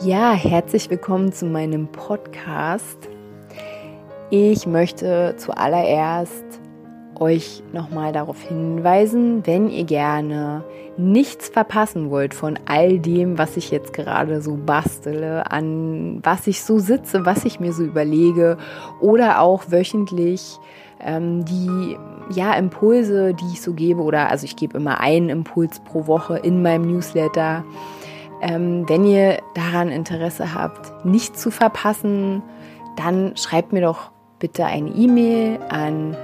Ja, herzlich willkommen zu meinem Podcast. Ich möchte zuallererst euch nochmal darauf hinweisen, wenn ihr gerne nichts verpassen wollt von all dem, was ich jetzt gerade so bastele, an was ich so sitze, was ich mir so überlege oder auch wöchentlich ähm, die ja, Impulse, die ich so gebe oder also ich gebe immer einen Impuls pro Woche in meinem Newsletter ähm, wenn ihr daran Interesse habt, nichts zu verpassen, dann schreibt mir doch bitte eine E-Mail an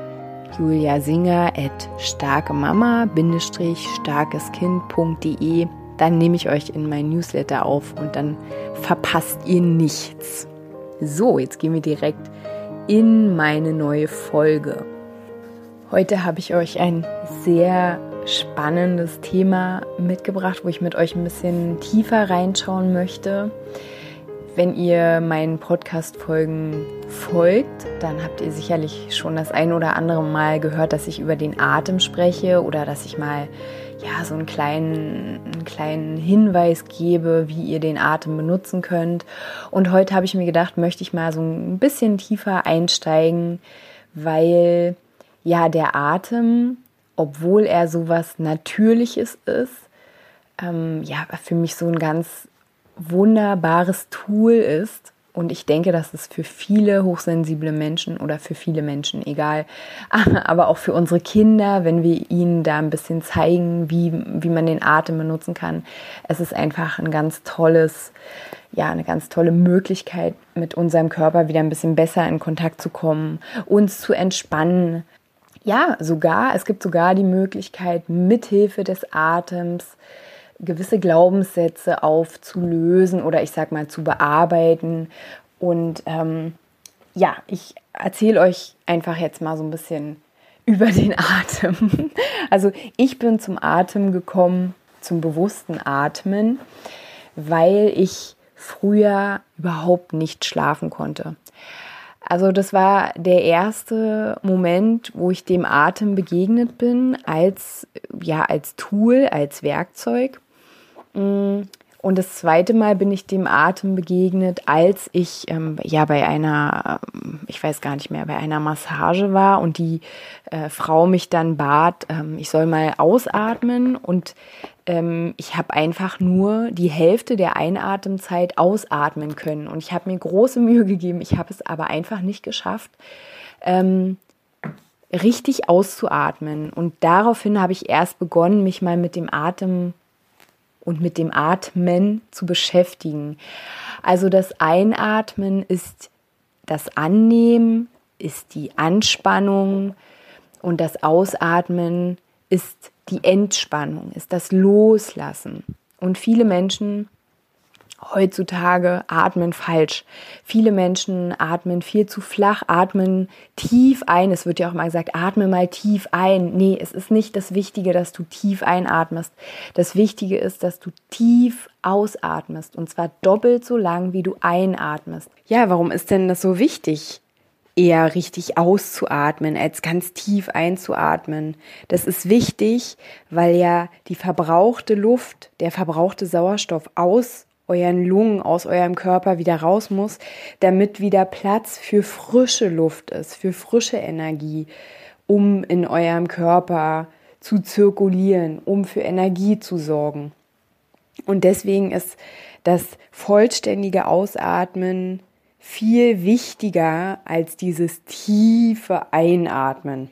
juliasinger.starkemama-starkeskind.de. Dann nehme ich euch in mein Newsletter auf und dann verpasst ihr nichts. So, jetzt gehen wir direkt in meine neue Folge. Heute habe ich euch ein sehr spannendes Thema mitgebracht, wo ich mit euch ein bisschen tiefer reinschauen möchte. Wenn ihr meinen Podcast-Folgen folgt, dann habt ihr sicherlich schon das ein oder andere Mal gehört, dass ich über den Atem spreche oder dass ich mal ja, so einen kleinen, einen kleinen Hinweis gebe, wie ihr den Atem benutzen könnt. Und heute habe ich mir gedacht, möchte ich mal so ein bisschen tiefer einsteigen, weil ja der Atem obwohl er sowas Natürliches ist, ähm, ja, für mich so ein ganz wunderbares Tool ist. Und ich denke, dass es für viele hochsensible Menschen oder für viele Menschen, egal, aber auch für unsere Kinder, wenn wir ihnen da ein bisschen zeigen, wie, wie man den Atem benutzen kann, es ist einfach ein ganz tolles, ja, eine ganz tolle Möglichkeit, mit unserem Körper wieder ein bisschen besser in Kontakt zu kommen, uns zu entspannen, ja, sogar, es gibt sogar die Möglichkeit, mithilfe des Atems gewisse Glaubenssätze aufzulösen oder ich sag mal zu bearbeiten. Und ähm, ja, ich erzähle euch einfach jetzt mal so ein bisschen über den Atem. Also ich bin zum Atem gekommen, zum bewussten Atmen, weil ich früher überhaupt nicht schlafen konnte. Also das war der erste Moment, wo ich dem Atem begegnet bin als ja als Tool, als Werkzeug. Mm, und das zweite Mal bin ich dem Atem begegnet, als ich ähm, ja bei einer, ähm, ich weiß gar nicht mehr, bei einer Massage war und die äh, Frau mich dann bat, ähm, ich soll mal ausatmen und ähm, ich habe einfach nur die Hälfte der Einatemzeit ausatmen können und ich habe mir große Mühe gegeben. Ich habe es aber einfach nicht geschafft. Ähm, richtig auszuatmen. Und daraufhin habe ich erst begonnen, mich mal mit dem Atem und mit dem Atmen zu beschäftigen. Also das Einatmen ist das Annehmen, ist die Anspannung und das Ausatmen ist die Entspannung, ist das Loslassen. Und viele Menschen heutzutage atmen falsch. Viele Menschen atmen viel zu flach, atmen tief ein. Es wird ja auch mal gesagt, atme mal tief ein. Nee, es ist nicht das Wichtige, dass du tief einatmest. Das Wichtige ist, dass du tief ausatmest und zwar doppelt so lang, wie du einatmest. Ja, warum ist denn das so wichtig? Eher richtig auszuatmen, als ganz tief einzuatmen. Das ist wichtig, weil ja die verbrauchte Luft, der verbrauchte Sauerstoff aus euren Lungen, aus eurem Körper wieder raus muss, damit wieder Platz für frische Luft ist, für frische Energie, um in eurem Körper zu zirkulieren, um für Energie zu sorgen. Und deswegen ist das vollständige Ausatmen viel wichtiger als dieses tiefe Einatmen.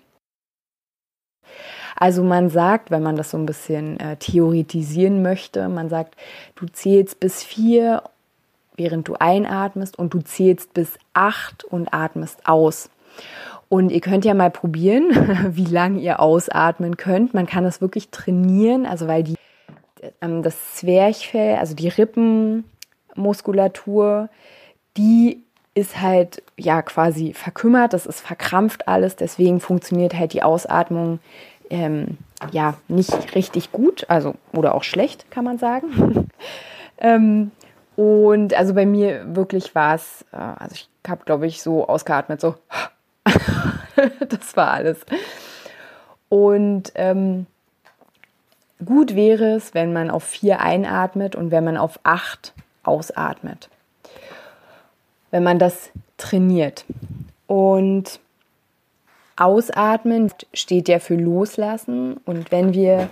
Also man sagt, wenn man das so ein bisschen äh, theoretisieren möchte, man sagt, du zählst bis vier, während du einatmest und du zählst bis acht und atmest aus. Und ihr könnt ja mal probieren, wie lange ihr ausatmen könnt. Man kann das wirklich trainieren, also weil die, ähm, das Zwerchfell, also die Rippenmuskulatur, die ist halt ja quasi verkümmert, das ist verkrampft alles, deswegen funktioniert halt die Ausatmung ähm, ja nicht richtig gut, also oder auch schlecht, kann man sagen. ähm, und also bei mir wirklich war es, äh, also ich habe, glaube ich, so ausgeatmet, so. das war alles. Und ähm, gut wäre es, wenn man auf vier einatmet und wenn man auf acht ausatmet. Wenn man das trainiert. Und Ausatmen steht ja für Loslassen. Und wenn wir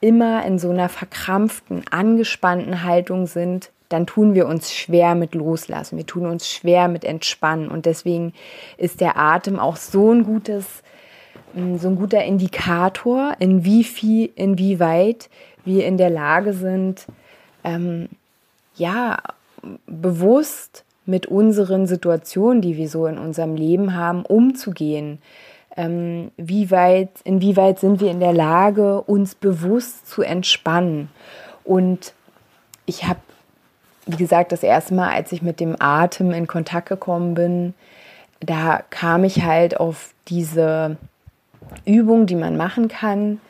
immer in so einer verkrampften, angespannten Haltung sind, dann tun wir uns schwer mit Loslassen. Wir tun uns schwer mit Entspannen. Und deswegen ist der Atem auch so ein gutes, mm, so ein guter Indikator, in wie viel, inwieweit wir in der Lage sind, ähm, ja, bewusst mit unseren Situationen, die wir so in unserem Leben haben, umzugehen. Ähm, wie weit, inwieweit sind wir in der Lage, uns bewusst zu entspannen? Und ich habe wie gesagt, das erste Mal, als ich mit dem Atem in Kontakt gekommen bin, da kam ich halt auf diese Übung, die man machen kann,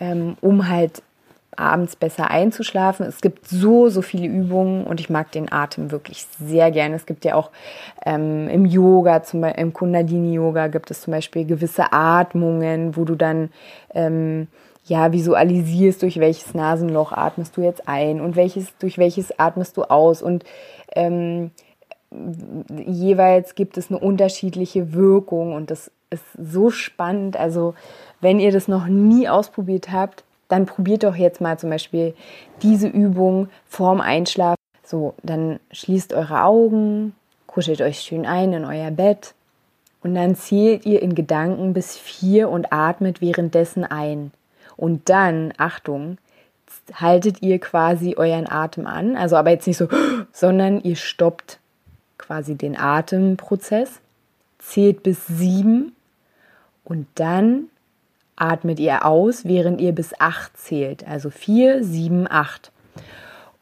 ähm, um halt abends besser einzuschlafen. Es gibt so, so viele Übungen und ich mag den Atem wirklich sehr gerne. Es gibt ja auch ähm, im Yoga, zum Beispiel im Kundalini-Yoga gibt es zum Beispiel gewisse Atmungen, wo du dann ähm, ja, visualisierst, durch welches Nasenloch atmest du jetzt ein und welches, durch welches atmest du aus. Und ähm, jeweils gibt es eine unterschiedliche Wirkung und das ist so spannend. Also, wenn ihr das noch nie ausprobiert habt, dann probiert doch jetzt mal zum Beispiel diese Übung vorm Einschlafen. So, dann schließt eure Augen, kuschelt euch schön ein in euer Bett und dann zählt ihr in Gedanken bis vier und atmet währenddessen ein. Und dann, Achtung, haltet ihr quasi euren Atem an. Also aber jetzt nicht so, sondern ihr stoppt quasi den Atemprozess, zählt bis sieben und dann atmet ihr aus, während ihr bis acht zählt. Also vier, sieben, acht.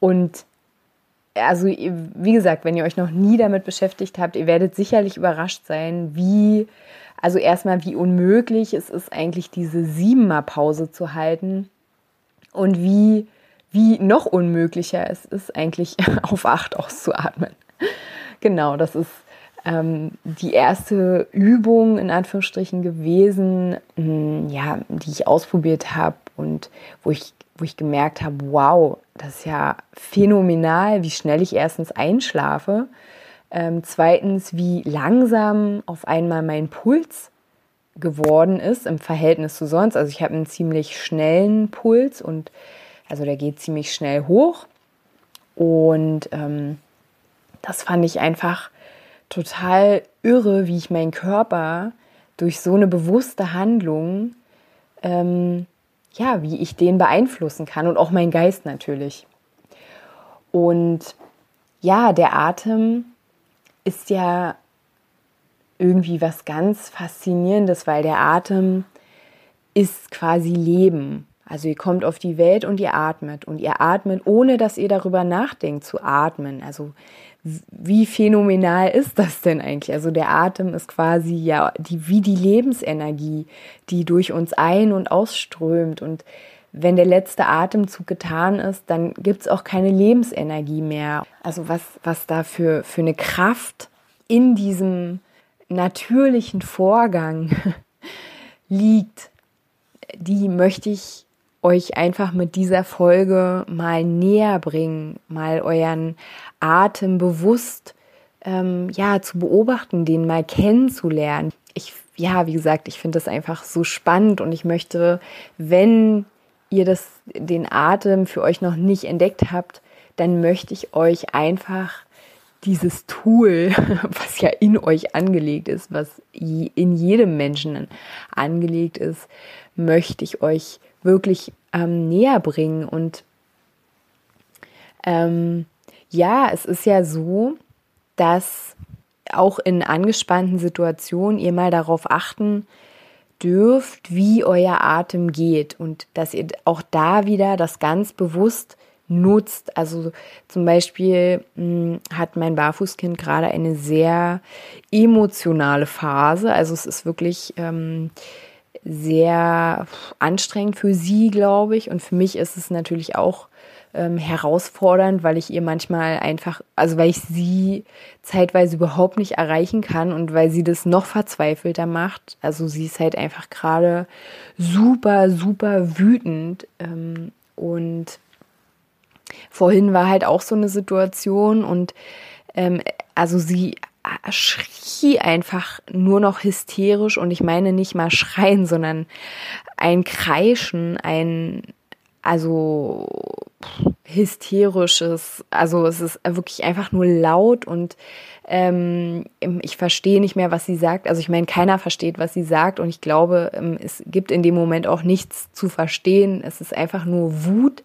Und also wie gesagt, wenn ihr euch noch nie damit beschäftigt habt, ihr werdet sicherlich überrascht sein, wie also erstmal, wie unmöglich es ist, eigentlich diese siebenmal Pause zu halten und wie, wie noch unmöglicher es ist, eigentlich auf acht auszuatmen. Genau, das ist ähm, die erste Übung in Anführungsstrichen gewesen, mh, hm, ja, die ich ausprobiert habe und wo ich, wo ich gemerkt habe, wow, das ist ja phänomenal, wie schnell ich erstens einschlafe ähm, zweitens, wie langsam auf einmal mein Puls geworden ist im Verhältnis zu sonst. Also ich habe einen ziemlich schnellen Puls und also der geht ziemlich schnell hoch. Und ähm, das fand ich einfach total irre, wie ich meinen Körper durch so eine bewusste Handlung, ähm, ja, wie ich den beeinflussen kann und auch mein Geist natürlich. Und ja, der Atem ist ja irgendwie was ganz Faszinierendes, weil der Atem ist quasi Leben. Also ihr kommt auf die Welt und ihr atmet und ihr atmet, ohne dass ihr darüber nachdenkt zu atmen. Also wie phänomenal ist das denn eigentlich? Also der Atem ist quasi ja die, wie die Lebensenergie, die durch uns ein- und ausströmt. Und wenn der letzte Atemzug getan ist, dann gibt es auch keine Lebensenergie mehr. Also was, was da für, für eine Kraft in diesem natürlichen Vorgang liegt, die möchte ich euch einfach mit dieser Folge mal näher bringen, mal euren Atem bewusst ähm, ja zu beobachten, den mal kennenzulernen. Ich ja, wie gesagt, ich finde das einfach so spannend und ich möchte, wenn ihr das, den Atem für euch noch nicht entdeckt habt, dann möchte ich euch einfach dieses Tool, was ja in euch angelegt ist, was in jedem Menschen angelegt ist, möchte ich euch wirklich ähm, näher bringen. Und ähm, ja, es ist ja so, dass auch in angespannten Situationen ihr mal darauf achten dürft, wie euer Atem geht und dass ihr auch da wieder das ganz bewusst nutzt. Also zum Beispiel mh, hm, hat mein Barfußkind gerade eine sehr emotionale Phase. Also es ist wirklich ähm, sehr anstrengend für sie, glaube ich. Und für mich ist es natürlich auch ähm, herausfordernd, weil ich ihr manchmal einfach, also weil ich sie zeitweise überhaupt nicht erreichen kann und weil sie das noch verzweifelter macht. Also sie ist halt einfach gerade super, super wütend. Ähm, und vorhin war halt auch so eine Situation und ähm, also sie schrie einfach nur noch hysterisch und ich meine nicht mal schreien, sondern ein Kreischen, ein also hysterisches, also es ist wirklich einfach nur laut und ähm, ich verstehe nicht mehr, was sie sagt. Also ich meine, keiner versteht, was sie sagt und ich glaube, ähm, es gibt in dem Moment auch nichts zu verstehen. Es ist einfach nur Wut,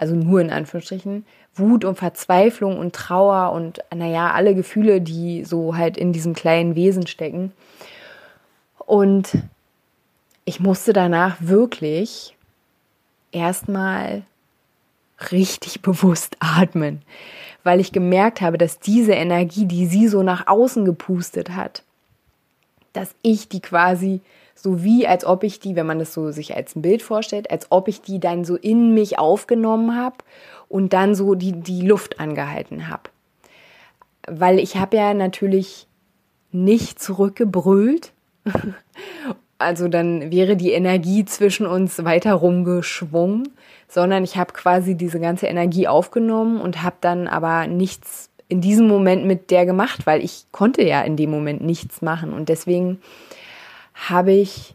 also nur in Anführungsstrichen, Wut und Verzweiflung und Trauer und naja, alle Gefühle, die so halt in diesem kleinen Wesen stecken. Und ich musste danach wirklich erstmal richtig bewusst atmen, weil ich gemerkt habe, dass diese Energie, die sie so nach außen gepustet hat, dass ich die quasi so wie als ob ich die, wenn man das so sich als ein Bild vorstellt, als ob ich die dann so in mich aufgenommen habe und dann so die, die Luft angehalten habe. Weil ich habe ja natürlich nicht zurückgebrüllt also dann wäre die Energie zwischen uns weiter rumgeschwungen, sondern ich habe quasi diese ganze Energie aufgenommen und habe dann aber nichts in diesem Moment mit der gemacht, weil ich konnte ja in dem Moment nichts machen und deswegen habe ich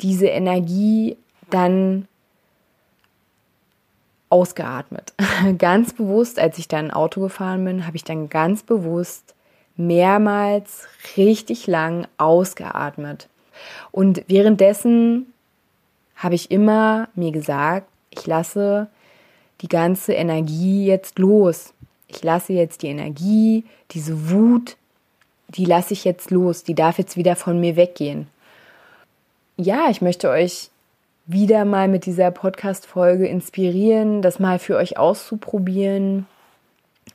diese Energie dann ausgeatmet. ganz bewusst, als ich dann Auto gefahren bin, habe ich dann ganz bewusst mehrmals richtig lang ausgeatmet. Und währenddessen habe ich immer mir gesagt, ich lasse die ganze Energie jetzt los. Ich lasse jetzt die Energie, diese Wut, die lasse ich jetzt los. Die darf jetzt wieder von mir weggehen. Ja, ich möchte euch wieder mal mit dieser Podcast-Folge inspirieren, das mal für euch auszuprobieren,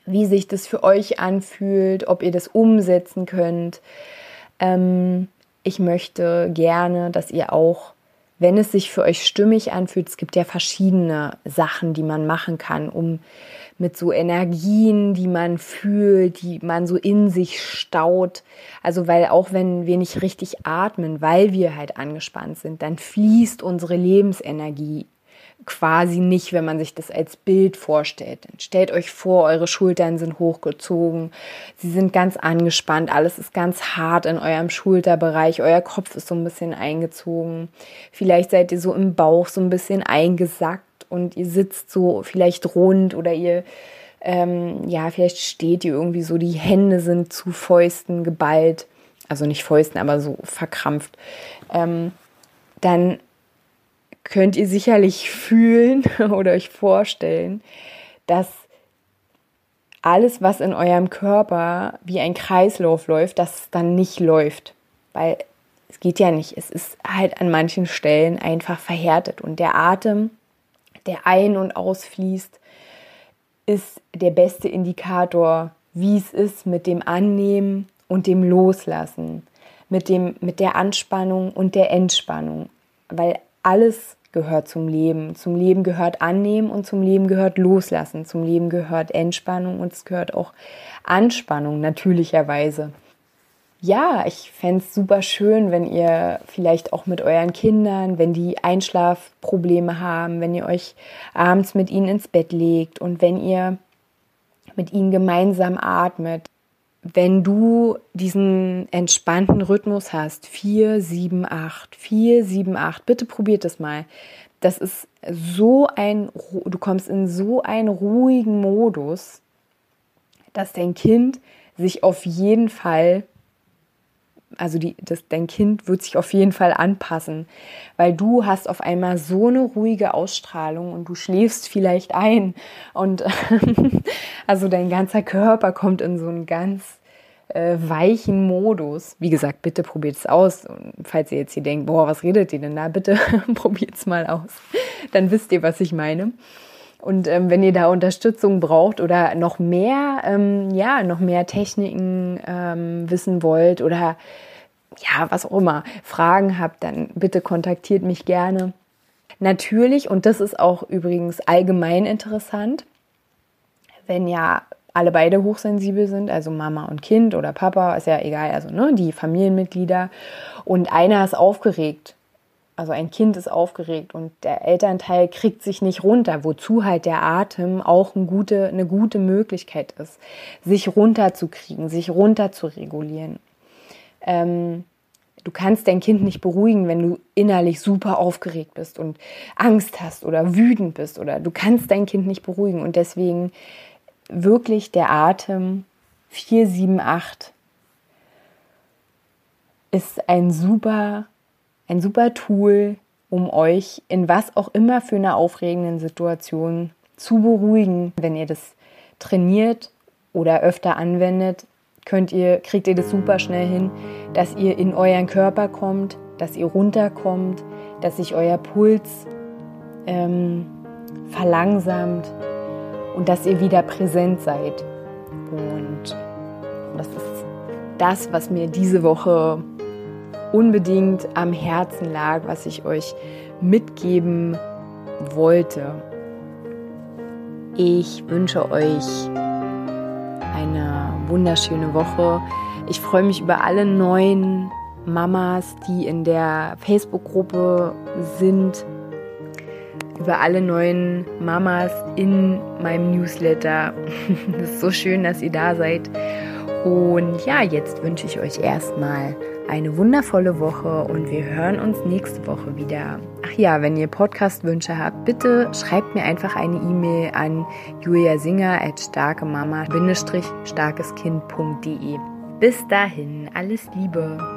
wie sich das für euch anfühlt, ob ihr das umsetzen könnt. Ähm, ich möchte gerne, dass ihr auch, wenn es sich für euch stimmig anfühlt, es gibt ja verschiedene Sachen, die man machen kann, um mit so Energien, die man fühlt, die man so in sich staut. Also weil auch wenn wir nicht richtig atmen, weil wir halt angespannt sind, dann fließt unsere Lebensenergie quasi nicht, wenn man sich das als Bild vorstellt. Dann stellt euch vor, eure Schultern sind hochgezogen, sie sind ganz angespannt, alles ist ganz hart in eurem Schulterbereich, euer Kopf ist so ein bisschen eingezogen. Vielleicht seid ihr so im Bauch so ein bisschen eingesackt und ihr sitzt so vielleicht rund oder ihr ähm, ja, vielleicht steht ihr irgendwie so, die Hände sind zu Fäusten geballt, also nicht Fäusten, aber so verkrampft. Ähm, dann könnt ihr sicherlich fühlen oder euch vorstellen, dass alles, was in eurem Körper wie ein Kreislauf läuft, dass es dann nicht läuft. Weil es geht ja nicht. Es ist halt an manchen Stellen einfach verhärtet. Und der Atem, der ein- und ausfließt, ist der beste Indikator, wie es ist mit dem Annehmen und dem Loslassen, mit, dem, mit der Anspannung und der Entspannung. Weil alles gehört zum Leben. Zum Leben gehört Annehmen und zum Leben gehört Loslassen. Zum Leben gehört Entspannung und es gehört auch Anspannung, natürlicherweise. Ja, ich fände es super schön, wenn ihr vielleicht auch mit euren Kindern, wenn die Einschlafprobleme haben, wenn ihr euch abends mit ihnen ins Bett legt und wenn ihr mit ihnen gemeinsam atmet, wenn du diesen entspannten Rhythmus hast, 4, 7, 8, 4, 7, 8, bitte probiert das mal. Das ist so ein, du kommst in so einen ruhigen Modus, dass dein Kind sich auf jeden Fall also die, das, dein Kind wird sich auf jeden Fall anpassen, weil du hast auf einmal so eine ruhige Ausstrahlung und du schläfst vielleicht ein und also dein ganzer Körper kommt in so einen ganz äh, weichen Modus. Wie gesagt, bitte probiert es aus. Und falls ihr jetzt hier denkt, boah, was redet ihr denn da? Bitte probiert es mal aus. Dann wisst ihr, was ich meine. Und ähm, wenn ihr da Unterstützung braucht oder noch mehr, ähm, ja, noch mehr Techniken ähm, wissen wollt oder ja, was auch immer, Fragen habt, dann bitte kontaktiert mich gerne. Natürlich, und das ist auch übrigens allgemein interessant, wenn ja alle beide hochsensibel sind, also Mama und Kind oder Papa, ist ja egal, also ne, die Familienmitglieder, und einer ist aufgeregt, also ein Kind ist aufgeregt und der Elternteil kriegt sich nicht runter, wozu halt der Atem auch eine gute, eine gute Möglichkeit ist, sich runterzukriegen, sich runterzuregulieren. Ähm, du kannst dein Kind nicht beruhigen, wenn du innerlich super aufgeregt bist und Angst hast oder wütend bist oder du kannst dein Kind nicht beruhigen und deswegen wirklich der Atem 478 ist ein super, ein super Tool, um euch in was auch immer für eine aufregenden Situation zu beruhigen. Wenn ihr das trainiert oder öfter anwendet, könnt ihr, kriegt ihr das super schnell hin, dass ihr in euren Körper kommt, dass ihr runterkommt, dass sich euer Puls ähm, verlangsamt und dass ihr wieder präsent seid. Und das ist das, was mir diese Woche unbedingt am Herzen lag, was ich euch mitgeben wollte. Ich wünsche euch eine wunderschöne Woche. Ich freue mich über alle neuen Mamas, die in der Facebook-Gruppe sind, über alle neuen Mamas in meinem Newsletter. Es ist so schön, dass ihr da seid. Und ja, jetzt wünsche ich euch erstmal eine wundervolle Woche und wir hören uns nächste Woche wieder. Ach ja, wenn ihr Podcast-Wünsche habt, bitte schreibt mir einfach eine E-Mail an juliasinger at starkemama-starkeskind.de. Bis dahin, alles Liebe.